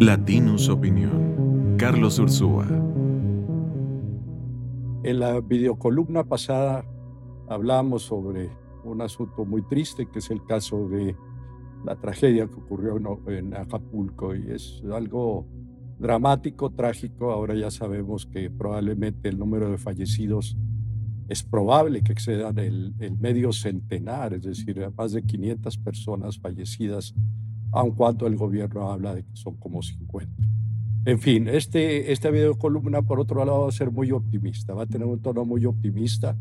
Latinus Opinión. Carlos Ursúa. En la videocolumna pasada hablamos sobre un asunto muy triste que es el caso de la tragedia que ocurrió en Acapulco y es algo dramático, trágico. Ahora ya sabemos que probablemente el número de fallecidos es probable que excedan el, medio centenar, es decir, más de 500 personas fallecidas, aun cuando el gobierno habla de que son como 50. En fin, este, esta videocolumna, por otro lado, va a ser muy optimista, va a tener un tono muy optimista.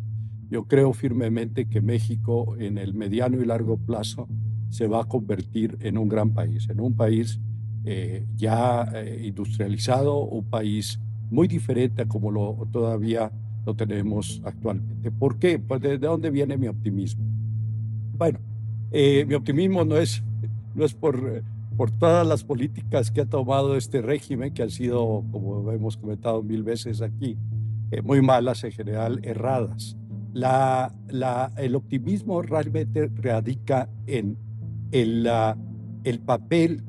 Yo creo firmemente que México en el mediano y largo plazo se va a convertir en un gran país, en un país eh, ya eh, industrializado, un país muy diferente a como lo todavía lo tenemos actualmente. ¿Por qué? Pues ¿De dónde viene mi optimismo? Bueno, eh, mi optimismo no es, no es por, por todas las políticas que ha tomado este régimen, que han sido, como hemos comentado mil veces aquí, eh, muy malas en general, erradas. La, la, el optimismo realmente radica en el, el papel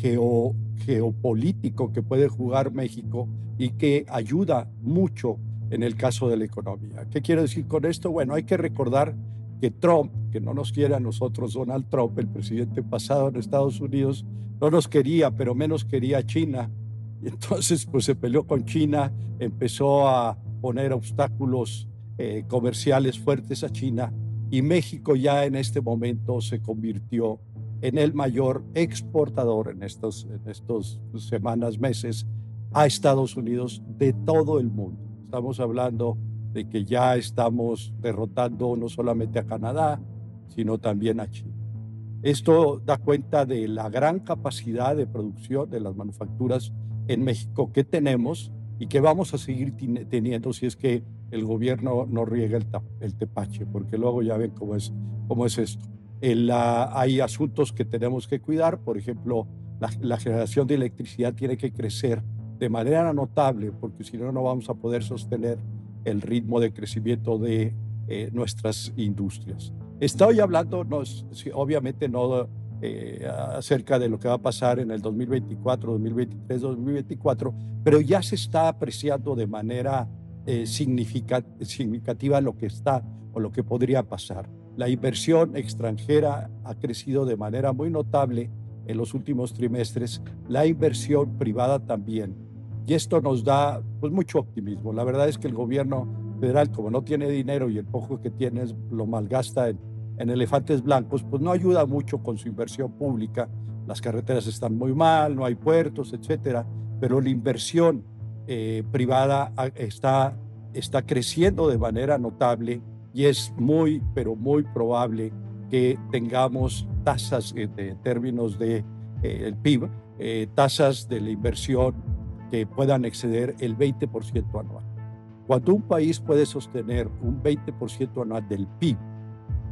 geo, geopolítico que puede jugar México y que ayuda mucho en el caso de la economía. ¿Qué quiero decir con esto? Bueno, hay que recordar que Trump, que no nos quiere a nosotros, Donald Trump, el presidente pasado en Estados Unidos, no nos quería, pero menos quería a China. Y entonces, pues se peleó con China, empezó a poner obstáculos eh, comerciales fuertes a China y México ya en este momento se convirtió en el mayor exportador en estos, en estos semanas, meses a Estados Unidos de todo el mundo. Estamos hablando de que ya estamos derrotando no solamente a Canadá, sino también a China. Esto da cuenta de la gran capacidad de producción de las manufacturas en México que tenemos y que vamos a seguir teniendo si es que el gobierno no riega el, tepache, porque luego ya ven cómo es, cómo es esto. hay asuntos que tenemos que cuidar, por ejemplo, la generación de electricidad tiene que crecer de manera notable, porque si no, no vamos a poder sostener el ritmo de crecimiento de eh, nuestras industrias. Estoy hablando, no, obviamente no eh, acerca de lo que va a pasar en el 2024, 2023, 2024, pero ya se está apreciando de manera eh, significativa lo que está o lo que podría pasar. La inversión extranjera ha crecido de manera muy notable en los últimos trimestres, la inversión privada también. Y esto nos da pues, mucho optimismo. La verdad es que el gobierno federal, como no tiene dinero y el poco que tiene lo malgasta en, en elefantes blancos, pues no ayuda mucho con su inversión pública. Las carreteras están muy mal, no hay puertos, etcétera, pero la inversión eh, privada ah, está, está creciendo de manera notable y es muy, pero muy probable que tengamos tasas en términos de eh, el PIB, eh, tasas de la inversión que puedan exceder el 20% anual. Cuando un país puede sostener un 20% anual del PIB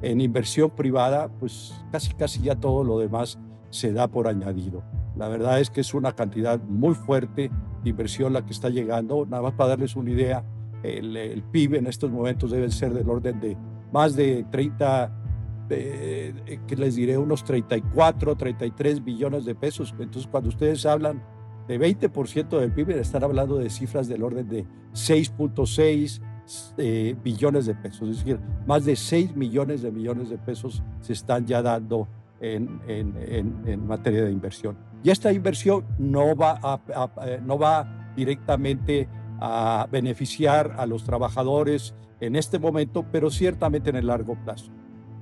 en inversión privada, pues casi casi ya todo lo demás se da por añadido. La verdad es que es una cantidad muy fuerte de inversión la que está llegando. Nada más para darles una idea, el, PIB en estos momentos debe ser del orden de más de 30, eh, que les diré, unos 34, 33 billones de pesos. Entonces, cuando ustedes hablan de 20% del PIB, están hablando de cifras del orden de 6.6 eh, billones de pesos, es decir, más de 6 millones de millones de pesos se están ya dando en, en, en, materia de inversión. Y esta inversión no va, a, eh, no va directamente a beneficiar a los trabajadores en este momento, pero ciertamente en el largo plazo.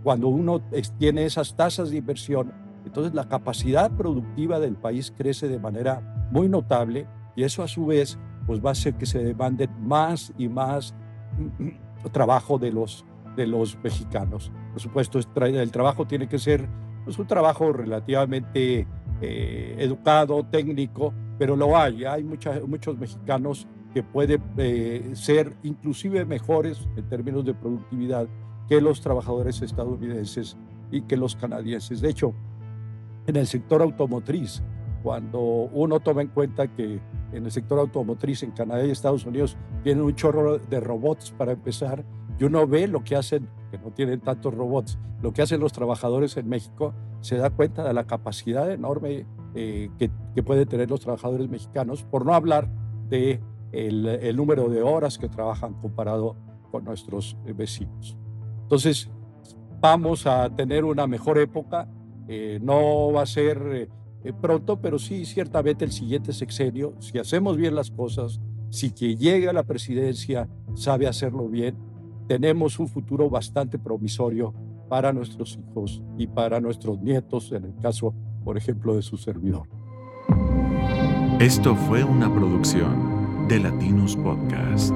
Cuando uno tiene esas tasas de inversión, entonces la capacidad productiva del país crece de manera muy notable y eso a su vez pues va a hacer que se demande más y más trabajo de los, de los mexicanos. Por supuesto, el trabajo tiene que ser pues, un trabajo relativamente eh, educado, técnico, pero lo hay. Hay muchos mexicanos que pueden eh, ser inclusive mejores en términos de productividad que los trabajadores estadounidenses y que los canadienses. De hecho, en el sector automotriz, cuando uno toma en cuenta que en el sector automotriz en Canadá y Estados Unidos tienen un chorro de robots para empezar, y uno ve lo que hacen, que no tienen tantos robots, lo que hacen los trabajadores en México, se da cuenta de la capacidad enorme eh, que, que, pueden tener los trabajadores mexicanos, por no hablar de el, el número de horas que trabajan comparado con nuestros eh, vecinos. Entonces, vamos a tener una mejor época, eh, no va a ser pronto, pero sí ciertamente el siguiente sexenio, si hacemos bien las cosas, si que llega a la presidencia sabe hacerlo bien, tenemos un futuro bastante promisorio para nuestros hijos y para nuestros nietos, en el caso, por ejemplo, de su servidor. Esto fue una producción de Latinus Podcast.